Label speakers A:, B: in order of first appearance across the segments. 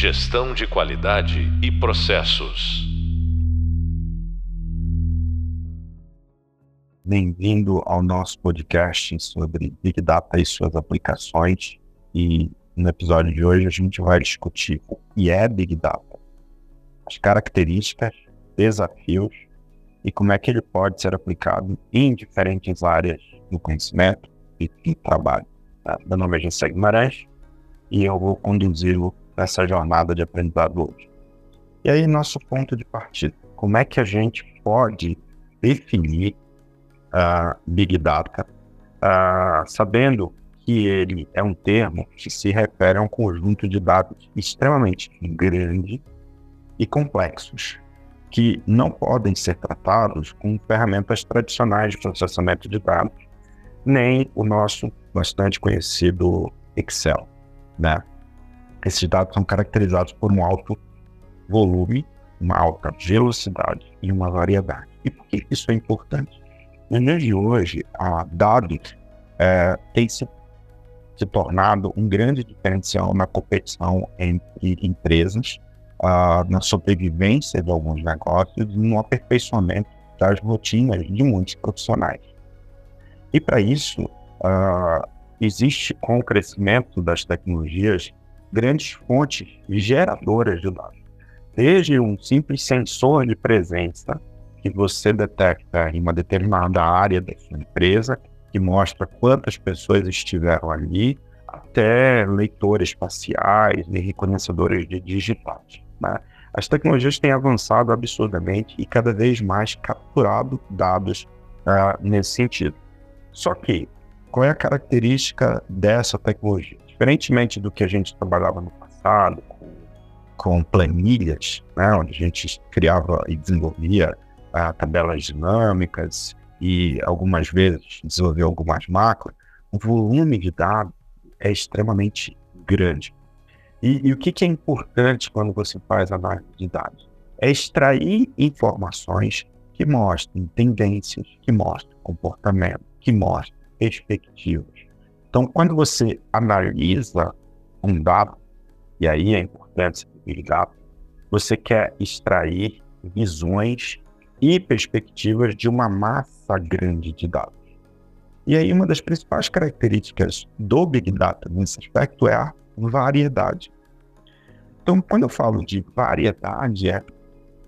A: Gestão de qualidade e processos.
B: Bem-vindo ao nosso podcast sobre Big Data e suas aplicações. E no episódio de hoje a gente vai discutir o que é Big Data, as características, desafios e como é que ele pode ser aplicado em diferentes áreas do conhecimento e do trabalho. Tá? Meu nome é Gessé Guimarães e eu vou conduzi-lo nessa jornada de aprendizado hoje. E aí, nosso ponto de partida. Como é que a gente pode definir uh, Big Data, uh, sabendo que ele é um termo que se refere a um conjunto de dados extremamente grande e complexos, que não podem ser tratados com ferramentas tradicionais de processamento de dados, nem o nosso bastante conhecido Excel. Né? Esses dados são caracterizados por um alto volume, uma alta velocidade e uma variedade. E por que isso é importante? No dia de hoje, a dados é, tem se, se tornado um grande diferencial na competição entre empresas, uh, na sobrevivência de alguns negócios e no aperfeiçoamento das rotinas de muitos profissionais. E para isso, uh, existe com o crescimento das tecnologias grandes fontes geradoras de dados. Desde um simples sensor de presença que você detecta em uma determinada área da sua empresa, que mostra quantas pessoas estiveram ali, até leitores espaciais e reconhecedores de digitais. Né? As tecnologias têm avançado absurdamente e cada vez mais capturado dados uh, nesse sentido. Só que qual é a característica dessa tecnologia? Diferentemente do que a gente trabalhava no passado, com, com planilhas, né, onde a gente criava e desenvolvia uh, tabelas dinâmicas e algumas vezes desenvolvia algumas macros, o volume de dados é extremamente grande. E, e o que, que é importante quando você faz análise de dados? É extrair informações que mostrem tendências, que mostrem comportamento, que mostrem perspectivas. Então, quando você analisa um dado, e aí é importante Big Data, você quer extrair visões e perspectivas de uma massa grande de dados. E aí, uma das principais características do Big Data nesse aspecto é a variedade. Então, quando eu falo de variedade, é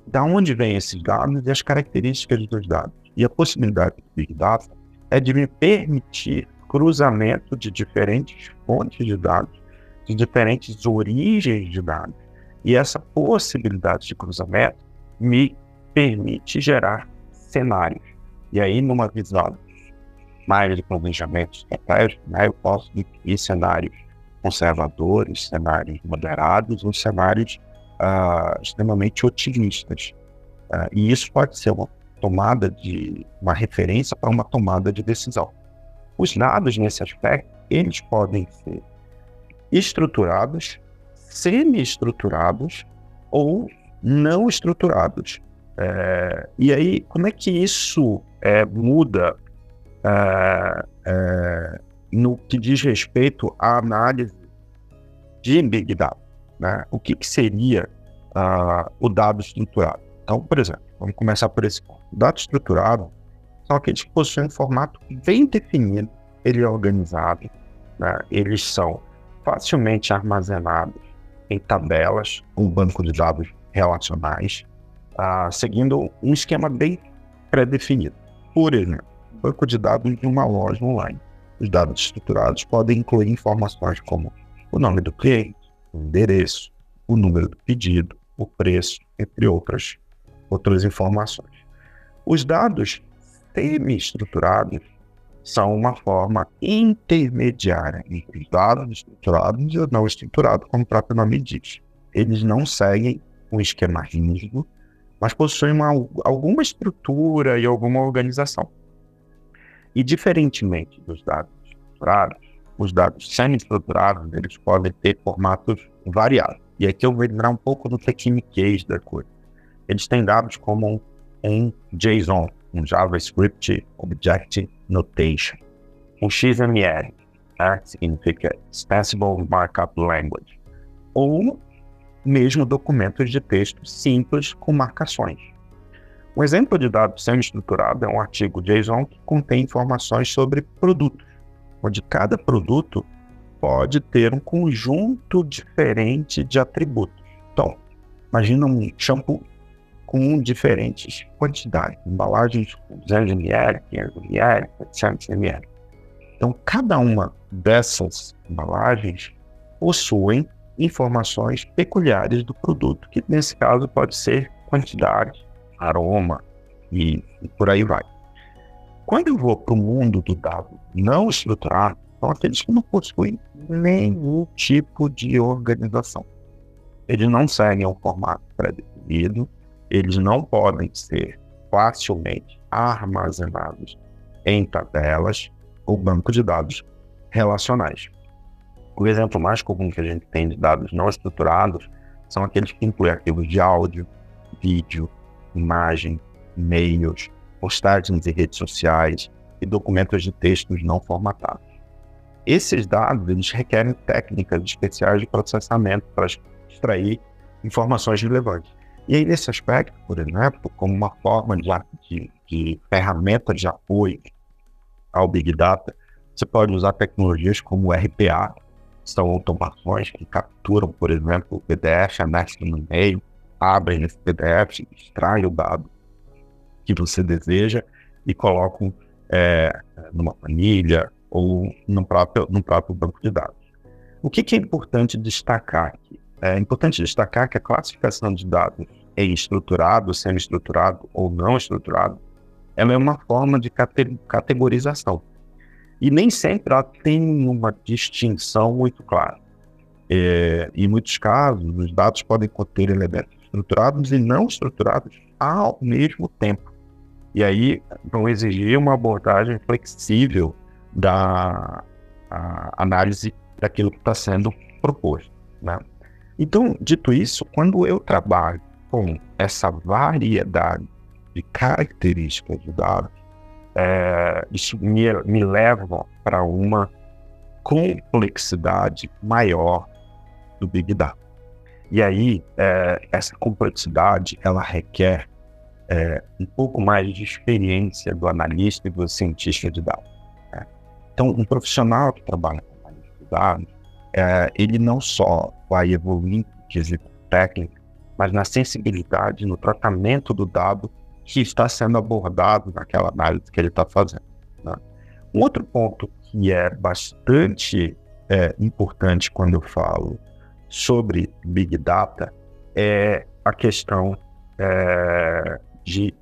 B: da onde vêm esses dados e as características dos dados. E a possibilidade do Big Data é de me permitir cruzamento de diferentes fontes de dados, de diferentes origens de dados. E essa possibilidade de cruzamento me permite gerar cenários. E aí, numa visão mais de planejamento estratégico, né, eu posso definir cenários conservadores, cenários moderados ou cenários uh, extremamente otimistas. Uh, e isso pode ser uma tomada de uma referência para uma tomada de decisão. Os dados nesse aspecto, eles podem ser estruturados, semi-estruturados ou não estruturados. É, e aí, como é que isso é, muda é, é, no que diz respeito à análise de Big Data? Né? O que, que seria uh, o dado estruturado? Então, por exemplo, vamos começar por esse ponto. Dado estruturado aqueles que possuem um formato bem definido, ele é organizado, né? eles são facilmente armazenados em tabelas, um banco de dados relacionais, uh, seguindo um esquema bem pré-definido. Por exemplo, banco de dados de uma loja online. Os dados estruturados podem incluir informações como o nome do cliente, o endereço, o número do pedido, o preço, entre outras outras informações. Os dados semi-estruturados são uma forma intermediária entre os dados estruturados e não estruturados, como o próprio nome diz. Eles não seguem um esquema rígido, mas possuem uma, alguma estrutura e alguma organização. E diferentemente dos dados estruturados, os dados semi-estruturados eles podem ter formatos variados. E aqui eu vou entrar um pouco no tecniquez da coisa eles têm dados como em JSON, um JavaScript Object Notation, um XML, né, que significa Extensible Markup Language, ou mesmo documentos de texto simples com marcações. Um exemplo de dado semi-estruturado é um artigo JSON que contém informações sobre produtos, onde cada produto pode ter um conjunto diferente de atributos. Então, imagina um shampoo com diferentes quantidades, embalagens com 200 ml, 500 ml, 700 ml. Então, cada uma dessas embalagens possuem informações peculiares do produto, que nesse caso pode ser quantidade, aroma e, e por aí vai. Quando eu vou para o mundo do dado não estruturado, são aqueles que não possuem nenhum tipo de organização. Eles não seguem um formato pré-definido, eles não podem ser facilmente armazenados em tabelas ou banco de dados relacionais. O exemplo mais comum que a gente tem de dados não estruturados são aqueles que incluem arquivos de áudio, vídeo, imagem, e-mails, postagens em redes sociais e documentos de textos não formatados. Esses dados eles requerem técnicas especiais de processamento para extrair informações relevantes. E aí, nesse aspecto, por exemplo, como uma forma de, de, de ferramenta de apoio ao Big Data, você pode usar tecnologias como RPA, são automações que capturam, por exemplo, o PDF, anexam no e-mail, abrem esse PDF, extraem o dado que você deseja e colocam é, numa planilha ou no próprio, no próprio banco de dados. O que, que é importante destacar aqui? É importante destacar que a classificação de dados em estruturado, semi-estruturado ou não estruturado, ela é uma forma de categorização. E nem sempre ela tem uma distinção muito clara. É, em muitos casos, os dados podem conter elementos estruturados e não estruturados ao mesmo tempo. E aí vão exigir uma abordagem flexível da análise daquilo que está sendo proposto. Né? Então, dito isso, quando eu trabalho com essa variedade de características de dados, é, isso me, me leva para uma complexidade maior do Big Data. E aí, é, essa complexidade, ela requer é, um pouco mais de experiência do analista e do cientista de dados. Né? Então, um profissional que trabalha com analista de dados, é, ele não só vai evoluir em quesito técnico, mas na sensibilidade, no tratamento do dado que está sendo abordado naquela análise que ele está fazendo. Né? Um outro ponto que é bastante é, importante quando eu falo sobre Big Data é a questão é, de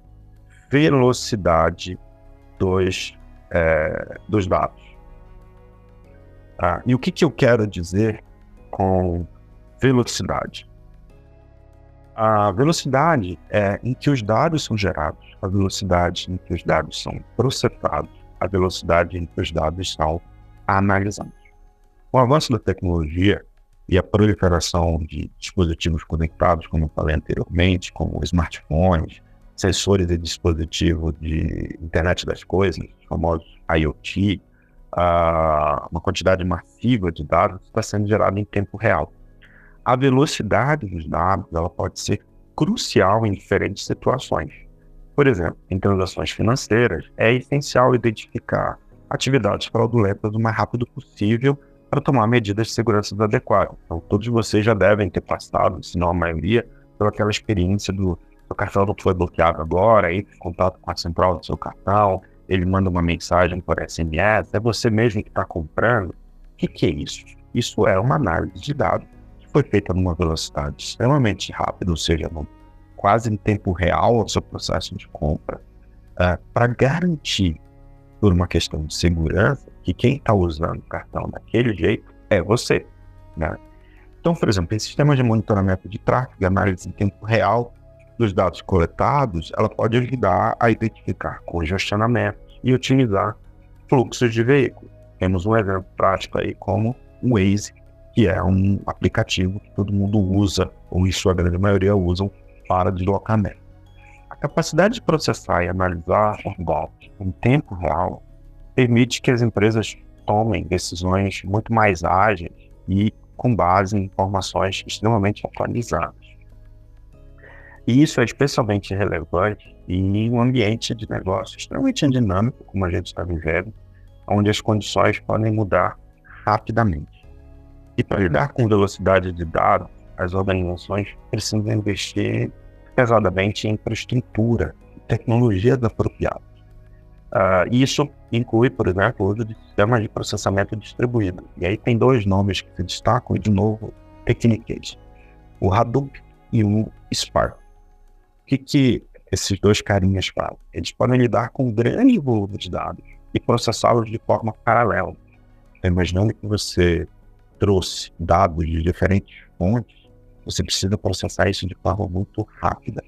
B: velocidade dos, é, dos dados. Ah, e o que, que eu quero dizer com velocidade? a velocidade é em que os dados são gerados, a velocidade em que os dados são processados, a velocidade em que os dados são analisados. Com o avanço da tecnologia e a proliferação de dispositivos conectados, como eu falei anteriormente, como smartphones, sensores e dispositivos de internet das coisas, os famosos IoT, uma quantidade massiva de dados está sendo gerada em tempo real a velocidade dos dados ela pode ser crucial em diferentes situações. Por exemplo, em transações financeiras, é essencial identificar atividades fraudulentas o mais rápido possível para tomar medidas de segurança adequadas. Então, todos vocês já devem ter passado, se não a maioria, pelaquela experiência do seu cartão não foi bloqueado agora, entre contato com a central do seu cartão, ele manda uma mensagem por SMS, é você mesmo que está comprando. O que, que é isso? Isso é uma análise de dados foi feita numa velocidade extremamente rápida, ou seja, no, quase em tempo real o seu processo de compra, uh, é, para garantir, por uma questão de segurança, que quem está usando o cartão daquele jeito é você. Né? Então, por exemplo, esse sistema de monitoramento de tráfego, análise em tempo real dos dados coletados, ela pode ajudar a identificar congestionamentos e otimizar fluxos de veículos. Temos um exemplo prático aí como o Waze, que é um aplicativo que todo mundo usa, ou em sua grande maioria usam, para deslocamento. A capacidade de processar e analisar os dados em tempo real permite que as empresas tomem decisões muito mais ágeis e com base em informações extremamente atualizadas. E isso é especialmente relevante em um ambiente de negócio extremamente dinâmico, como a gente está vivendo, onde as condições podem mudar rapidamente. E para lidar com velocidade de dados, as organizações precisam investir pesadamente em infraestrutura, tecnologias apropriadas. Uh, isso inclui, por exemplo, o uso de sistemas de processamento distribuído. E aí tem dois nomes que se destacam, e de novo, Techniques. O Hadoop e o Spark. Que, que esses dois carinhas fazem? Eles podem lidar com grande volume de dados e processá-los de forma paralela. Então, imaginando que você trouxe dados de diferentes fontes, você precisa processar isso de forma muito rápida.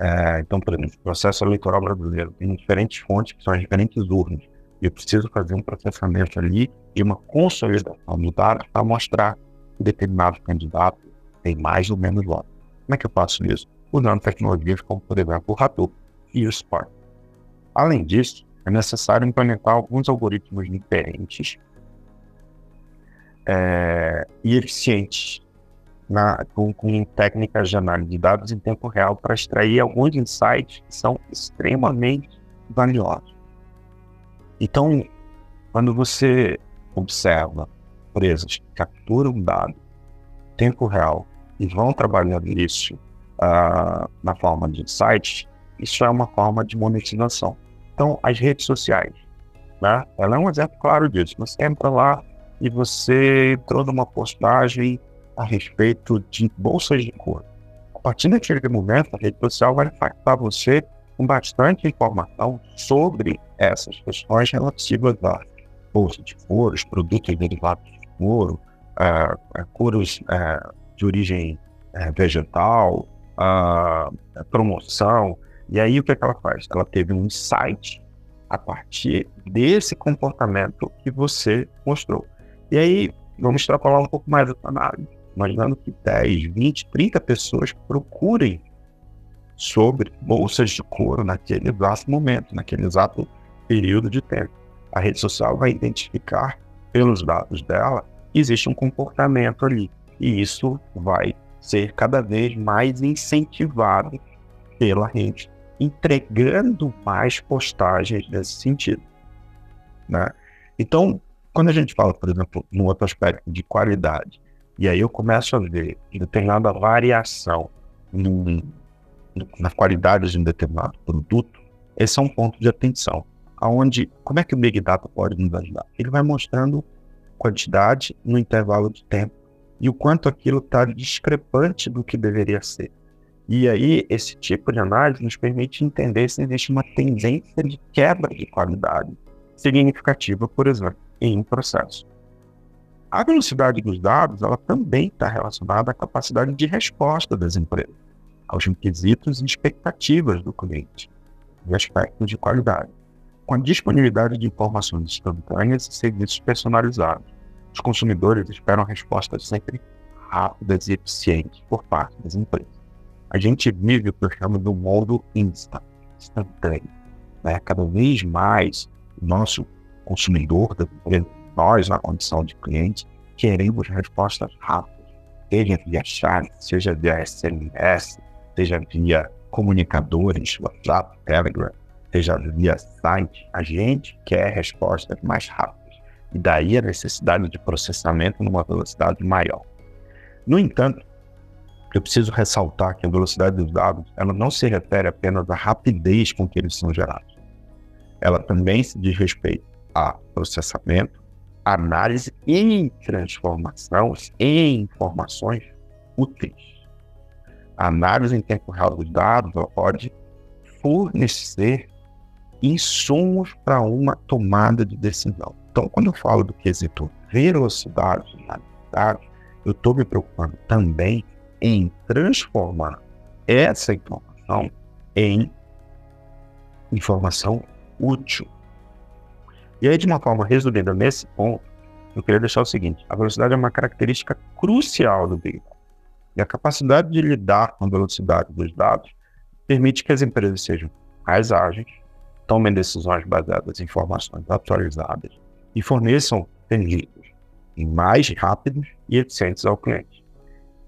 B: É, então, por exemplo, o processo eleitoral brasileiro tem diferentes fontes, que são as diferentes urnas. Eu preciso fazer um processamento ali e uma consolidação do dado para mostrar que determinado candidato tem mais ou menos votos. Como é que eu faço isso? Usando tecnologias como, por exemplo, o Hadoop e o Spark. Além disso, é necessário implementar alguns algoritmos diferentes é, e eficientes na, com, com, técnicas de análise de dados em tempo real para extrair alguns insights que são extremamente valiosos. Então, quando você observa empresas que capturam dados em tempo real e vão trabalhando isso uh, na forma de insights, isso é uma forma de monetização. Então, as redes sociais, né? Ela é um exemplo claro disso. Você entra lá e você entrou numa postagem a respeito de bolsas de couro. A partir daquele momento, a rede social vai impactar você com bastante informação sobre essas questões relativas a bolsa de couro, os produtos derivados de couro, uh, couros uh, de origem uh, vegetal, promoção. E aí o que, é que ela faz? Ela teve um insight a partir desse comportamento que você mostrou. E aí, vamos extrapolar um pouco mais essa análise imaginando que 10, 20, 30 pessoas procurem sobre bolsas de couro naquele exato momento, naquele exato período de tempo. A rede social vai identificar pelos dados dela existe um comportamento ali e isso vai ser cada vez mais incentivado pela rede, entregando mais postagens nesse sentido. Né? Então, quando a gente fala, por exemplo, no outro aspecto de qualidade, e aí eu começo a ver determinada variação no, na qualidade de um determinado produto. Esse é um ponto de atenção. Aonde, como é que o Big Data pode nos ajudar? Ele vai mostrando quantidade no intervalo de tempo e o quanto aquilo está discrepante do que deveria ser. E aí, esse tipo de análise nos permite entender se existe uma tendência de quebra de qualidade significativa, por exemplo, em um processo. A velocidade dos dados ela também está relacionada à capacidade de resposta das empresas, aos requisitos e expectativas do cliente, e aspectos de qualidade, com a disponibilidade de informações instantâneas e serviços personalizados. Os consumidores esperam respostas sempre rápidas e eficientes por parte das empresas. A gente vive o que eu chamo do modo insta, instantâneo. Né? Cada vez mais o nosso consumidor nós, na condição de cliente, queremos respostas rápidas, seja via chat, seja via SMS, seja via comunicadores, WhatsApp, Telegram, seja via site. A gente quer respostas mais rápidas. E daí a necessidade de processamento numa velocidade maior. No entanto, eu preciso ressaltar que a velocidade dos dados ela não se refere apenas à rapidez com que eles são gerados. Ela também se diz respeito a processamento, análise e transformação em informações úteis. A análise em tempo real dos dados pode fornecer insumos para uma tomada de decisão. Então, quando eu falo do quesito velocidade dados, eu estou me preocupando também em transformar essa informação em informação útil. E aí, de uma forma resumida nesse ponto, eu queria deixar o seguinte: a velocidade é uma característica crucial do Big Data. E a capacidade de lidar com a velocidade dos dados permite que as empresas sejam mais ágeis, tomem decisões baseadas em informações atualizadas e forneçam serviços mais rápidos e eficientes ao cliente.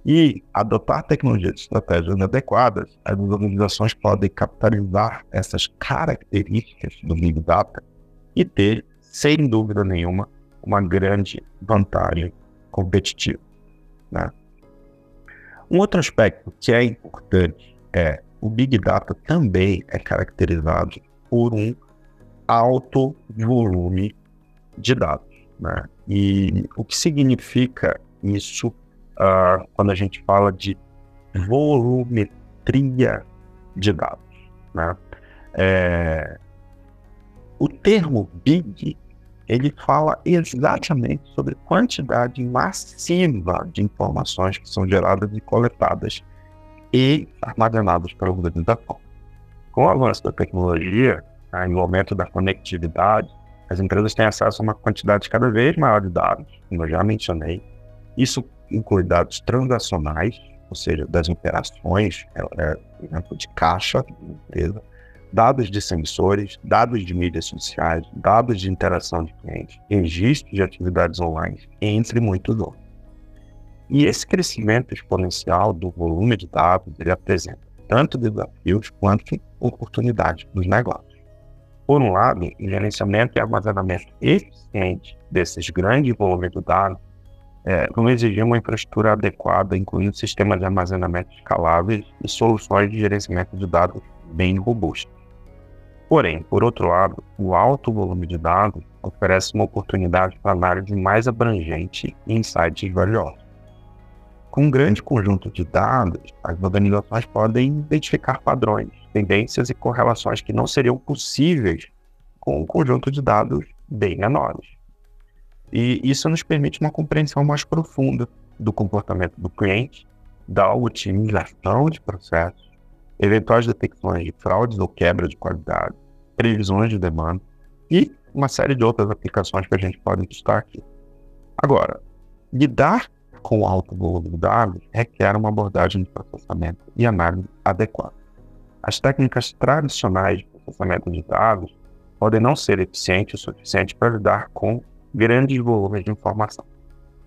B: E adotar tecnologias e estratégias adequadas, as organizações podem capitalizar essas características do Big Data e ter, sem dúvida nenhuma, uma grande vantagem competitiva. Né? Um outro aspecto que é importante é o Big Data também é caracterizado por um alto volume de dados. Né? E o que significa isso uh, quando a gente fala de volumetria de dados? Né? É, o termo Big ele fala exatamente sobre quantidade massiva de informações que são geradas e coletadas e armazenadas pela organização. Com o avanço da tecnologia né, e o aumento da conectividade, as empresas têm acesso a uma quantidade cada vez maior de dados, como eu já mencionei. Isso inclui dados transacionais, ou seja, das operações, é, é, exemplo de caixa da empresa, dados de sensores, dados de mídias sociais, dados de interação de clientes, registros de atividades online, entre muitos outros. E esse crescimento exponencial do volume de dados, ele apresenta tanto desafios quanto oportunidades nos negócios. Por um lado, o gerenciamento e armazenamento eficiente desses grandes volumes de dados é, vão exigir uma infraestrutura adequada, incluindo sistemas de armazenamento escaláveis e soluções de gerenciamento de dados bem robustas. Porém, por outro lado, o alto volume de dados oferece uma oportunidade para análise mais abrangente e insights valiosos. Com um grande conjunto de dados, as organizações podem identificar padrões, tendências e correlações que não seriam possíveis com um conjunto de dados bem menores. E isso nos permite uma compreensão mais profunda do comportamento do cliente, da otimização de processos, eventuais detecções de fraudes ou quebra de qualidade, previsões de demanda e uma série de outras aplicações que a gente pode listar aqui. Agora, lidar com alto volume de dados requer uma abordagem de processamento e análise adequada. As técnicas tradicionais de processamento de dados podem não ser eficientes o suficiente para lidar com grandes volumes de informação.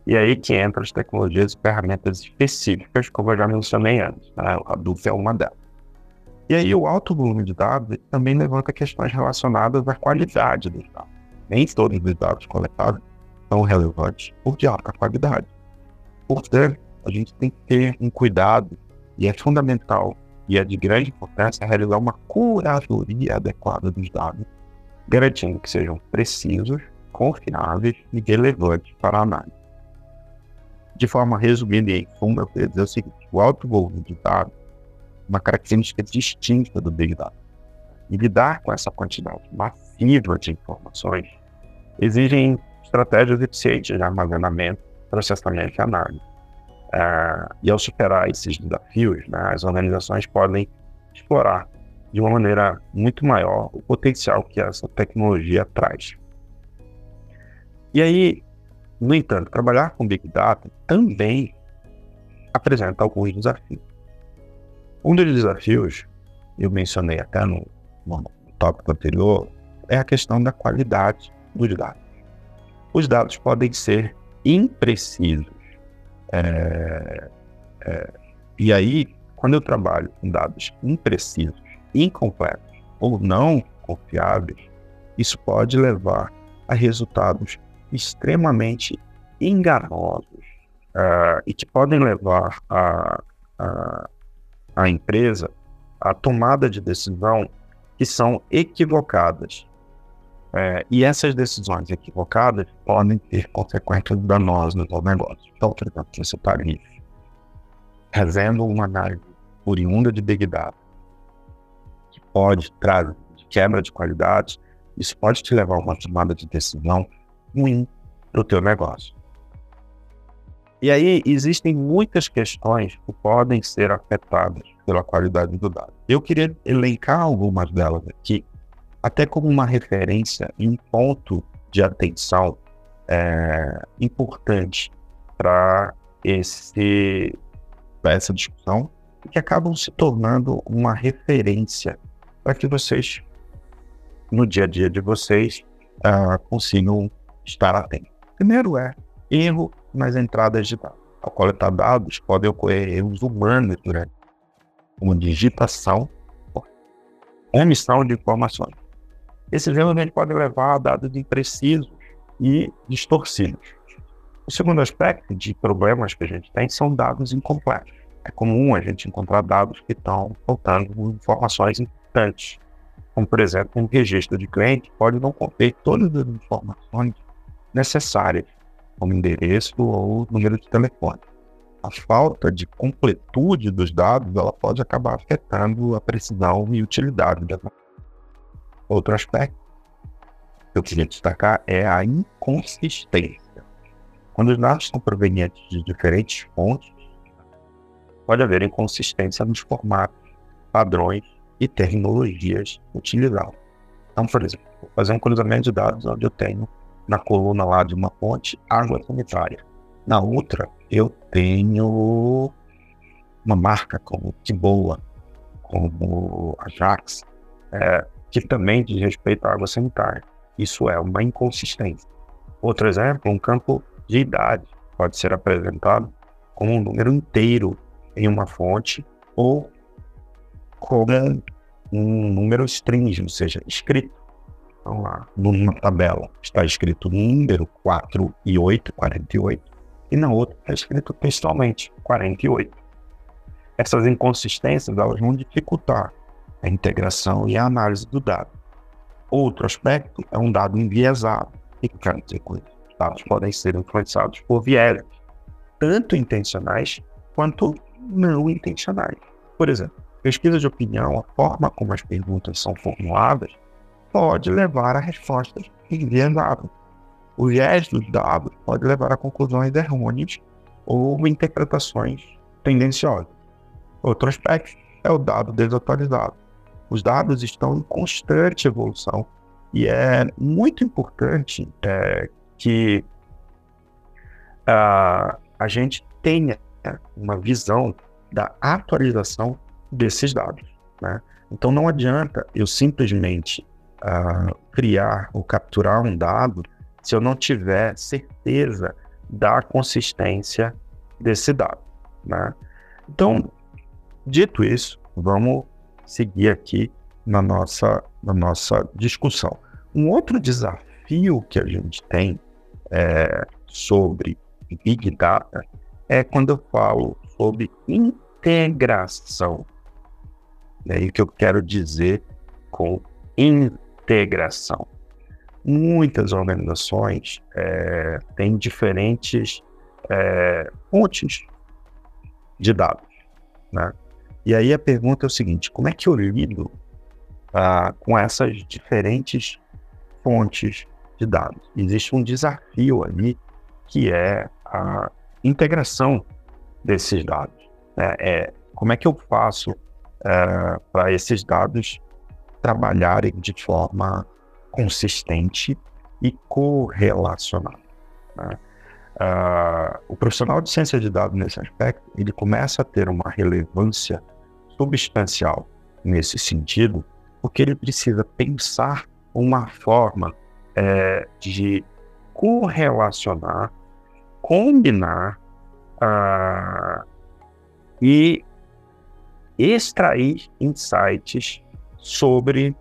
B: E aí que entram as tecnologias e ferramentas específicas, como eu já mencionei antes. Né? A Hadoop é uma delas. E aí o alto volume de dados também levanta questões relacionadas à qualidade dos dados. Nem todos os dados coletados são relevantes por de alta qualidade. Portanto, a gente tem que ter um cuidado, e é fundamental, e é de grande importância, realizar uma curadoria adequada dos dados, garantindo que sejam precisos, confiáveis e relevantes para a análise. De forma resumida e em eu queria dizer o seguinte: o alto volume de dados é uma característica distinta do Big Data. E lidar com essa quantidade massiva de informações exigem estratégias eficientes de armazenamento processamento e análise. Uh, e ao superar esses desafios, né, as organizações podem explorar de uma maneira muito maior o potencial que essa tecnologia traz. E aí, no entanto, trabalhar com Big Data também apresenta alguns desafios. Um dos desafios, eu mencionei até no, no tópico anterior, é a questão da qualidade dos dados. Os dados podem ser imprecisos. É, é, e aí, quando eu trabalho com dados imprecisos, incompletos ou não confiáveis, isso pode levar a resultados extremamente enganosos uh, e que podem levar a, a, a empresa à tomada de decisão que são equivocadas é, e essas decisões equivocadas podem ter consequências danosas ao negócio. Então, por exemplo, você está ali fazendo uma análise oriunda de Big Data, que pode trazer quebra de qualidade, isso pode te levar a uma tomada de decisão ruim para o teu negócio. E aí existem muitas questões que podem ser afetadas pela qualidade do dado. Eu queria elencar algumas delas aqui até como uma referência e um ponto de atenção é, importante para esse essa discussão que acabam se tornando uma referência para que vocês no dia a dia de vocês uh, consigam estar atentos. Primeiro é erro nas entradas de dados. Ao coletar dados, podem ocorrer erros humanos durante uma digitação ou emissão de informações. Esses erros podem levar a dados imprecisos e distorcidos. O segundo aspecto de problemas que a gente tem são dados incompletos. É comum a gente encontrar dados que estão faltando informações importantes, como, por exemplo, um registro de cliente pode não conter todas as informações necessárias, como endereço ou número de telefone. A falta de completude dos dados ela pode acabar afetando a precisão e utilidade da Outro aspecto que eu queria destacar é a inconsistência. Quando os dados são provenientes de diferentes fontes, pode haver inconsistência nos formatos, padrões e terminologias utilizadas. Então, por exemplo, vou fazer um cruzamento de dados onde eu tenho na coluna lá de uma fonte água sanitária. Na outra, eu tenho uma marca como Tiboa, como Ajax, é, que também diz respeito à água sanitária. Isso é uma inconsistência. Outro exemplo, um campo de idade pode ser apresentado como um número inteiro em uma fonte ou como um número string, ou seja, escrito. Então lá, numa tabela está escrito número 4 e 8, 48, e na outra está escrito textualmente 48. Essas inconsistências elas vão dificultar a integração e a análise do dado. Outro aspecto é um dado enviesado. O que quero dizer com isso? dados podem ser influenciados por viés, tanto intencionais quanto não intencionais. Por exemplo, pesquisa de opinião, a forma como as perguntas são formuladas, pode levar a respostas enviesadas. O viés dos dados pode levar a conclusões errôneas ou interpretações tendenciosas. Outro aspecto é o dado desatualizado. Os dados estão em constante evolução e é muito importante é, que uh, a gente tenha uma visão da atualização desses dados. Né? Então não adianta eu simplesmente uh, criar ou capturar um dado se eu não tiver certeza da consistência desse dado. Né? Então, dito isso, vamos seguir aqui na nossa, na nossa discussão. Um outro desafio que a gente tem é, sobre Big Data é quando eu falo sobre integração. É aí que eu quero dizer com integração. Muitas organizações é, têm diferentes é, fontes de dados. Né? E aí a pergunta é o seguinte: como é que eu lido ah, com essas diferentes fontes de dados. Existe um desafio ali que é a integração desses dados. Né? É, como é que eu faço é, para esses dados trabalharem de forma consistente e correlacionada? Né? Uh, o profissional de ciência de dados nesse aspecto ele começa a ter uma relevância substancial nesse sentido, porque ele precisa pensar uma forma é, de correlacionar, combinar uh, e extrair insights sobre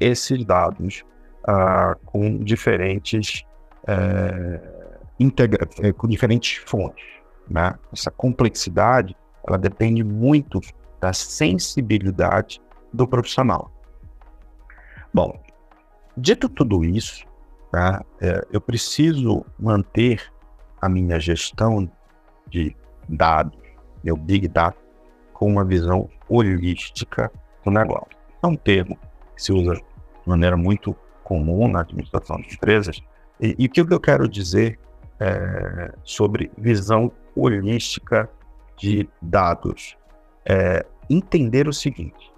B: esses dados uh, com diferentes uh, integra eh, com diferentes fontes. Né? Essa complexidade ela depende muito da sensibilidade do profissional. Bom, dito tudo isso, Tá? É, eu preciso manter a minha gestão de dados, meu Big Data, com uma visão holística do negócio. É um termo que se usa de maneira muito comum na administração de empresas. E, e o que eu quero dizer é, sobre visão holística de dados? É entender o seguinte: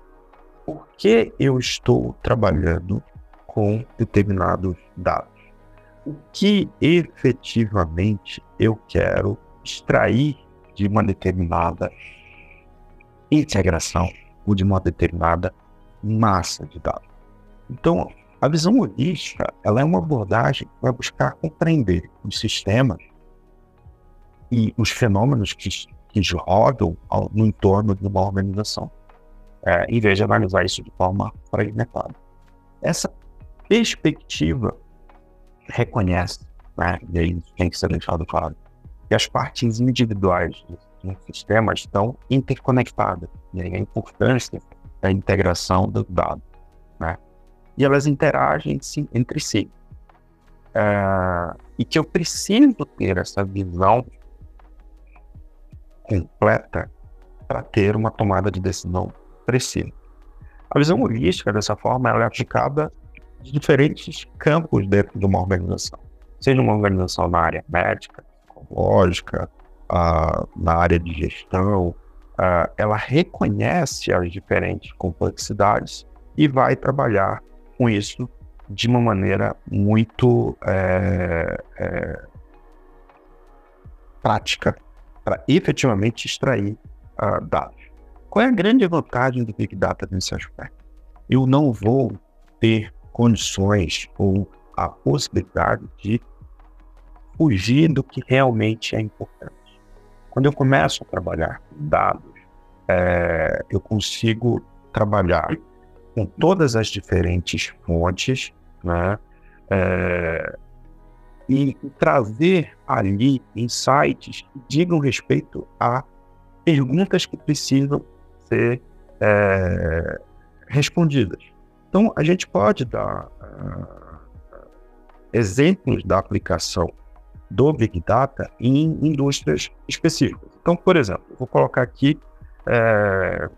B: por que eu estou trabalhando com determinados dados. O que efetivamente eu quero extrair de uma determinada integração ou de uma determinada massa de dados. Então, a visão holística ela é uma abordagem que vai buscar compreender os sistemas e os fenômenos que, que rodam ao, no entorno de uma organização, é, em vez de analisar isso de forma fragmentada. Essa perspectiva reconhece, né, e aí tem que ser deixado claro, que as partes individuais do sistema estão interconectadas, e a importância da integração dos dados, né, e elas interagem entre si. É, e que eu preciso ter essa visão completa para ter uma tomada de decisão precisa. A visão holística, dessa forma, ela é aplicada em diferentes campos dentro de uma organização. Seja uma organização na área médica, psicológica, uh, na área de gestão, uh, ela reconhece as diferentes complexidades e vai trabalhar com isso de uma maneira muito é, é, prática para efetivamente extrair uh, dados. Qual é a grande vantagem do Big Data nesse aspecto? Eu não vou ter condições ou a possibilidade de fugir do que realmente é importante. Quando eu começo a trabalhar com dados, é, eu consigo trabalhar com todas as diferentes fontes, né? É, e trazer ali insights que digam respeito a perguntas que precisam ser é, respondidas. Então, a gente pode dar uh, exemplos da aplicação do Big Data em indústrias específicas. Então, por exemplo, vou colocar aqui é,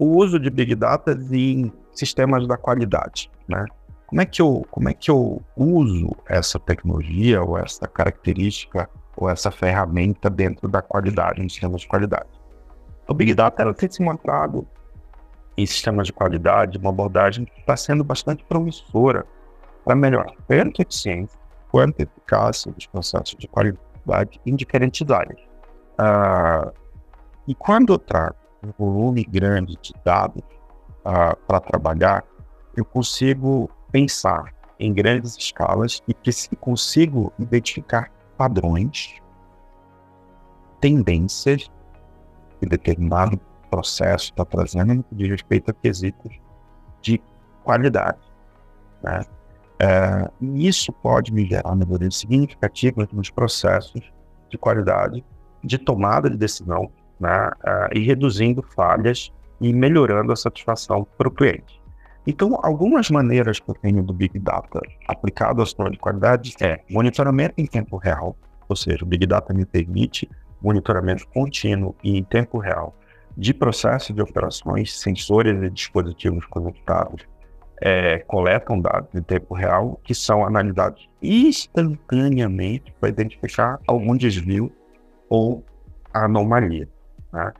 B: o uso de Big Data em sistemas da qualidade. Né? Como, é que eu, como é que eu uso essa tecnologia ou essa característica ou essa ferramenta dentro da qualidade, em sistemas de qualidade? O Big Data ela tem se mostrado em sistemas de qualidade uma abordagem que está sendo bastante promissora para melhorar tanto a eficiência quanto a eficácia dos processos de qualidade em diferentes áreas. Uh, e quando eu trago um volume grande de dados uh, para trabalhar, eu consigo pensar em grandes escalas e consigo identificar padrões, tendências que determinado processo está trazendo no que diz respeito a quesitos de qualidade. Né? É, isso pode me gerar melhorias significativas nos processos de qualidade, de tomada de decisão, né? É, e reduzindo falhas e melhorando a satisfação para o cliente. Então, algumas maneiras que eu tenho do Big Data aplicado ao sistema de qualidade é monitoramento em tempo real, ou seja, o Big Data me permite monitoramento contínuo e em tempo real de processos de operações, sensores e dispositivos conectados é, coletam dados em tempo real que são analisados instantaneamente para identificar algum desvio ou anomalia. Né?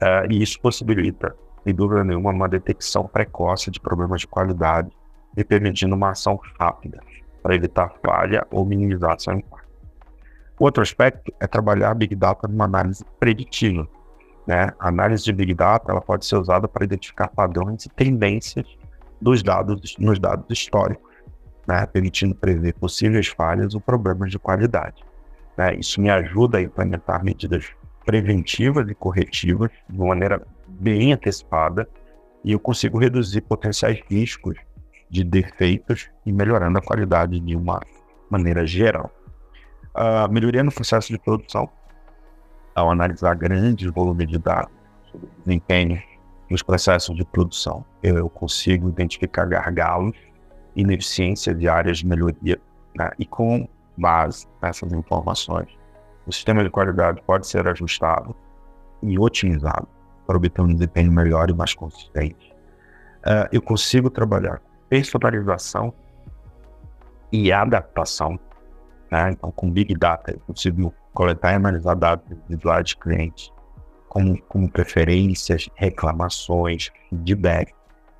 B: É, e isso possibilita, sem dúvida nenhuma, uma detecção precoce de problemas de qualidade e permitindo uma ação rápida para evitar falha ou minimizar seu impacto. Outro aspecto é trabalhar Big Data numa análise preditiva. Né? A análise de Big Data ela pode ser usada para identificar padrões e tendências dos dados, nos dados históricos, né? permitindo prever possíveis falhas ou problemas de qualidade. Né? Isso me ajuda a implementar medidas preventivas e corretivas de maneira bem antecipada e eu consigo reduzir potenciais riscos de defeitos e melhorando a qualidade de uma maneira geral a melhoria no processo de produção, ao analisar grandes volumes de dados sobre desempenho nos processos de produção. Eu consigo identificar gargalos, ineficiências de áreas de melhoria, né? e com base nessas informações, o sistema de qualidade pode ser ajustado e otimizado para obter um desempenho melhor e mais consistente. Uh, eu consigo trabalhar personalização e adaptação né? Então, com Big Data, eu consigo coletar e analisar dados individuais de clientes, como, como preferências, reclamações, feedback.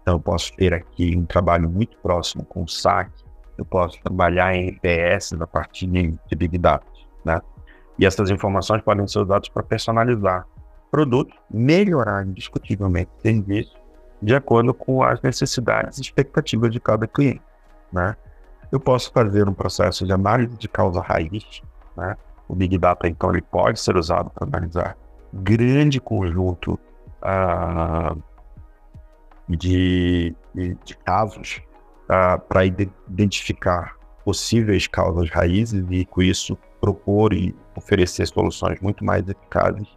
B: Então, eu posso ter aqui um trabalho muito próximo com o SAC, eu posso trabalhar em NPS a partir de Big Data. Né? E essas informações podem ser usadas para personalizar produtos, melhorar indiscutivelmente o serviço de acordo com as necessidades e expectativas de cada cliente. Né? eu posso fazer um processo de análise de causa raiz, né, O Big Data, então, ele pode ser usado para analisar grande conjunto uh, de, de, casos uh, para identificar possíveis causas raízes e, com isso, propor e oferecer soluções muito mais eficazes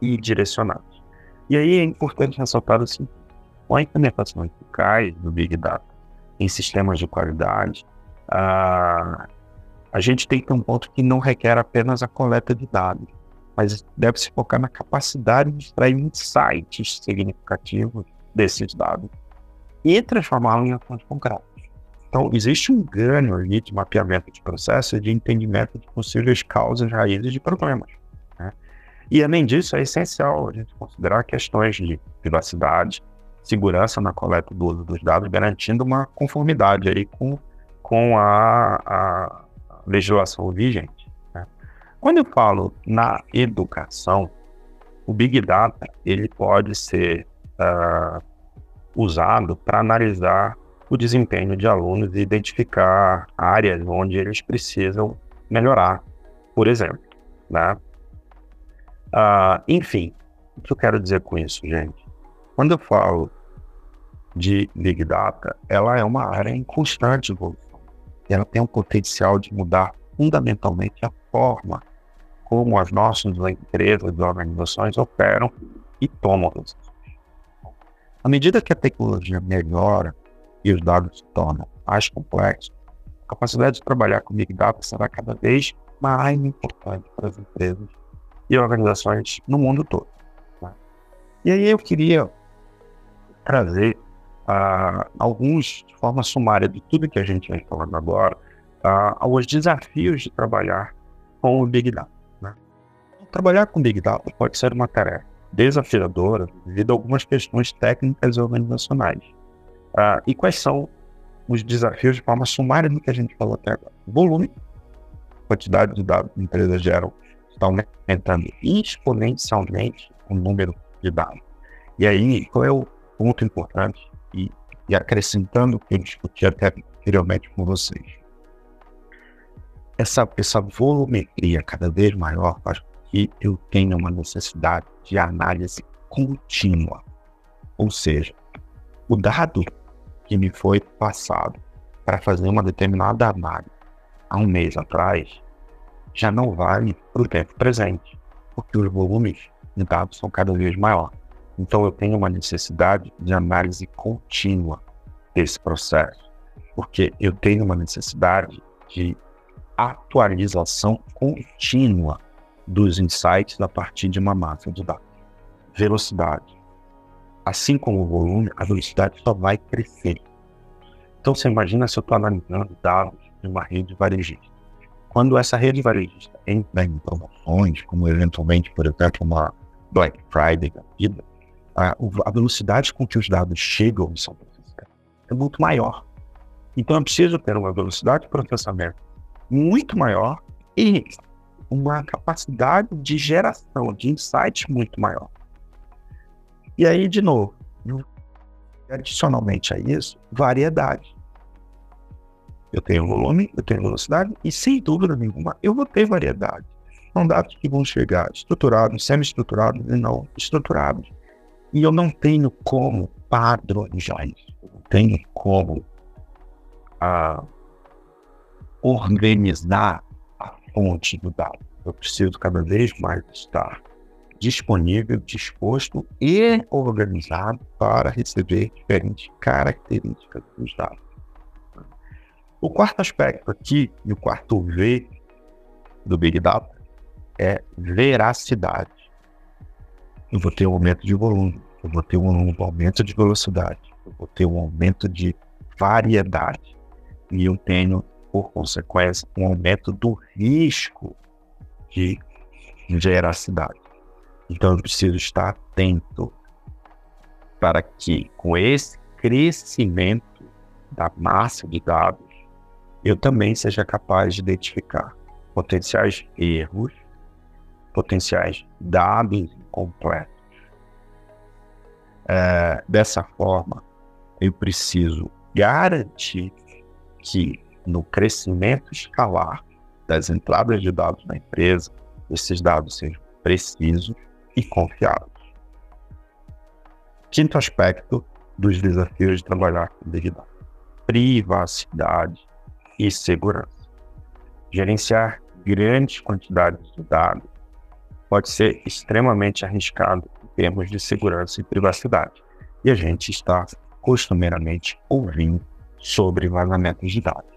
B: e direcionadas. E aí é importante ressaltar assim, com a implementação eficaz do Big Data em sistemas de qualidade, uh, a gente tem que um ponto que não requer apenas a coleta de dados, mas deve se focar na capacidade de extrair insights significativos desses dados e transformá-los em ações concretas. Então, existe um ganho ali de mapeamento de processo e de entendimento de possíveis causas raízes de problemas. Né? E, além disso, é essencial a gente considerar questões de privacidade, segurança na coleta do uso dos dados, garantindo uma conformidade aí com, com a, a legislação vigente. Né? Quando eu falo na educação, o Big Data ele pode ser uh, usado para analisar o desempenho de alunos e identificar áreas onde eles precisam melhorar, por exemplo. Né? Uh, enfim, o que eu quero dizer com isso, gente? Quando eu falo de Big Data, ela é uma área em constante evolução ela tem o potencial de mudar fundamentalmente a forma como as nossas empresas e organizações operam e tomam decisões. À medida que a tecnologia melhora e os dados se tornam mais complexos, a capacidade de trabalhar com Big Data será cada vez mais importante para as empresas e organizações no mundo todo. Né? E aí eu queria trazer uh, alguns, de forma sumária, de tudo que a gente vem falando agora, uh, alguns desafios de trabalhar com o Big Data. Né? Trabalhar com Big Data pode ser uma tarefa desafiadora devido a algumas questões técnicas e organizacionais. Uh, e quais são os desafios de forma sumária do que a gente falou até agora? Volume, quantidade de dados que empresas geram está aumentando exponencialmente o número de dados. E aí, qual é o ponto importante? e, e acrescentando o que eu discuti até anteriormente com vocês. Essa, essa volumetria cada vez maior faz com que eu tenha uma necessidade de análise contínua. Ou seja, o dado que me foi passado para fazer uma determinada análise há um mês atrás já não vale para o tempo presente, porque os volumes de dados são cada vez maiores. Então, eu tenho uma necessidade de análise contínua desse processo, porque eu tenho uma necessidade de atualização contínua dos insights a partir de uma massa de dados. Velocidade. Assim como o volume, a velocidade só vai crescer. Então, você imagina se eu estou analisando dados de uma rede varejista. Quando essa rede varejista entra em promoções, como eventualmente, por exemplo, uma Black Friday da vida, a, a velocidade com que os dados chegam São é muito maior. Então eu preciso ter uma velocidade de processamento muito maior e uma capacidade de geração de insights muito maior. E aí, de novo, adicionalmente a isso, variedade. Eu tenho volume, eu tenho velocidade e, sem dúvida nenhuma, eu vou ter variedade. São dados que vão chegar estruturados, semi-estruturados e não estruturados. E eu não tenho como padronizar isso. Não tenho como ah, organizar a fonte do dado. Eu preciso cada vez mais estar disponível, disposto e organizado para receber diferentes características dos dados. O quarto aspecto aqui, e o quarto V do Big Data, é veracidade eu vou ter um aumento de volume, eu vou ter um aumento de velocidade, eu vou ter um aumento de variedade. E eu tenho, por consequência, um aumento do risco de veracidade. Então eu preciso estar atento para que, com esse crescimento da massa de dados, eu também seja capaz de identificar potenciais erros, potenciais dados completos. É, dessa forma, eu preciso garantir que no crescimento escalar das entradas de dados na empresa, esses dados sejam precisos e confiáveis. Quinto aspecto dos desafios de trabalhar com Big privacidade e segurança. Gerenciar grandes quantidades de dados pode ser extremamente arriscado em termos de segurança e privacidade. E a gente está costumeiramente ouvindo sobre vazamentos de dados.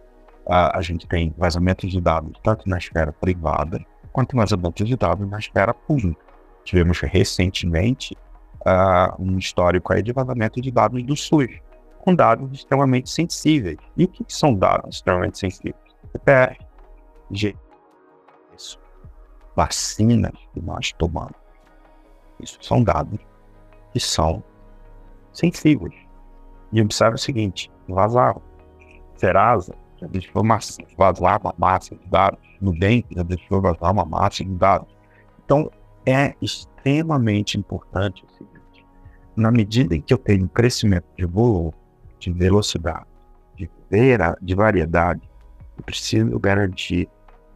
B: a gente tem vazamentos de dados tanto na esfera privada quanto vazamentos de dados na esfera pública. Tivemos recentemente uh, um histórico aí de vazamento de dados do SUS, com dados extremamente sensíveis. E o que, são dados extremamente sensíveis? CPR, isso, vacinas que nós tomamos. Isso são dados que são sensíveis. E observe o seguinte: vazaram. Serasa já deixou vazar uma massa de dados. Nubank já deixou vazar uma massa de dados. Então, é extremamente importante o seguinte: na medida em que eu tenho crescimento de volume, de velocidade, de, vera, de variedade, eu preciso garantir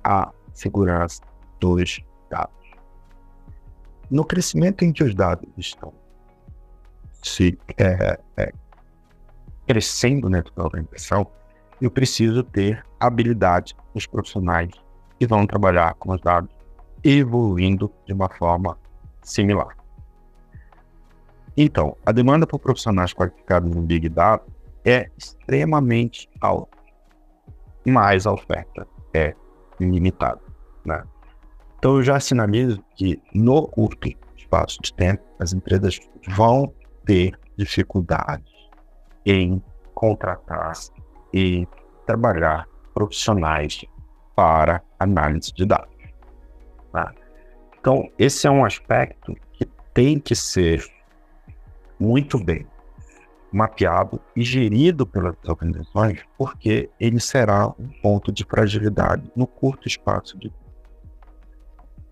B: a segurança dos dados. No crescimento em que os dados estão se é, é, crescendo dentro da organização, eu preciso ter habilidade dos profissionais que vão trabalhar com os dados evoluindo de uma forma similar. Então, a demanda por profissionais qualificados em Big Data é extremamente alta, mas a oferta é limitada. Né? Então, eu já sinalizo que no curto espaço de tempo, as empresas vão ter dificuldades em contratar e trabalhar profissionais para análise de dados. Tá? Então, esse é um aspecto que tem que ser muito bem mapeado e gerido pelas organizações, porque ele será um ponto de fragilidade no curto espaço de tempo.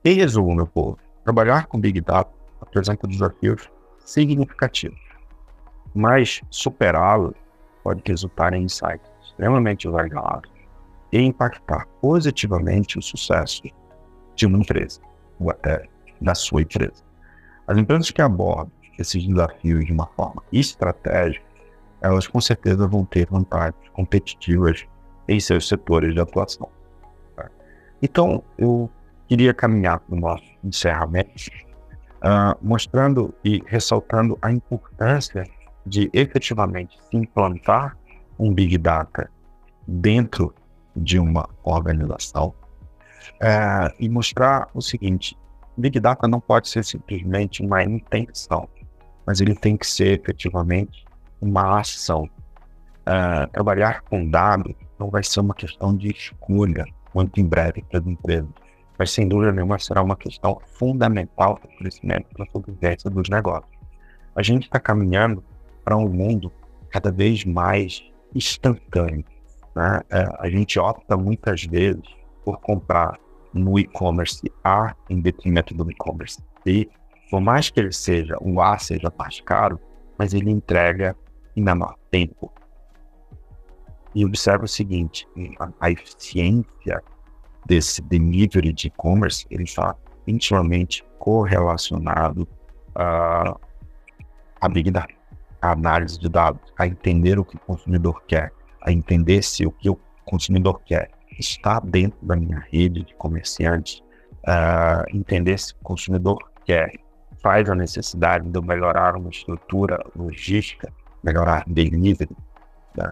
B: Em resumo, meu povo, trabalhar com Big Data apresenta desafios significativos, mas superá-los pode resultar em insights extremamente variados e impactar positivamente o sucesso de uma empresa ou até da sua empresa. As empresas que abordam esses desafios de uma forma estratégica, elas com certeza vão ter vantagens competitivas em seus setores de atuação. Tá? Então, eu queria caminhar para o nosso encerramento, uh, mostrando e ressaltando a importância de efetivamente se implantar um Big Data dentro de uma organização uh, e mostrar o seguinte: Big Data não pode ser simplesmente uma intenção, mas ele tem que ser efetivamente uma ação. Uh, trabalhar com dados não vai ser uma questão de escolha muito em breve para as empresas mas sem dúvida nenhuma será uma questão fundamental para o crescimento e para a sobrevivência dos negócios. A gente está caminhando para um mundo cada vez mais instantâneo. Né? É, a gente opta muitas vezes por comprar no e-commerce A em detrimento do e-commerce B, por mais que ele seja, o A seja mais caro, mas ele entrega em menor tempo. E observa o seguinte, a eficiência desse delivery de e-commerce, ele está intimamente correlacionado a, a Big Data, a análise de dados, a entender o que o consumidor quer, a entender se o que o consumidor quer está dentro da minha rede de comerciantes, uh, entender se o consumidor quer, faz a necessidade de eu melhorar uma estrutura logística, melhorar delivery, né?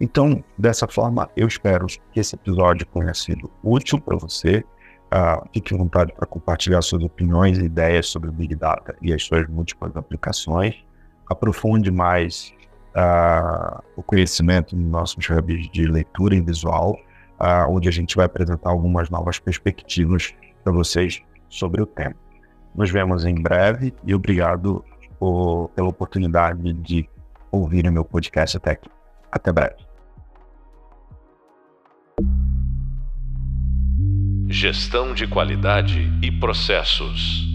B: Então, dessa forma, eu espero que esse episódio tenha sido útil para você. Uh, fique à vontade para compartilhar suas opiniões e ideias sobre o Big Data e as suas múltiplas aplicações. Aprofunde mais uh, o conhecimento nos nossos hubs de leitura em visual, uh, onde a gente vai apresentar algumas novas perspectivas para vocês sobre o tema. Nos vemos em breve e obrigado por, pela oportunidade de ouvir o meu podcast até aqui. Até breve.
A: Gestão de qualidade e processos.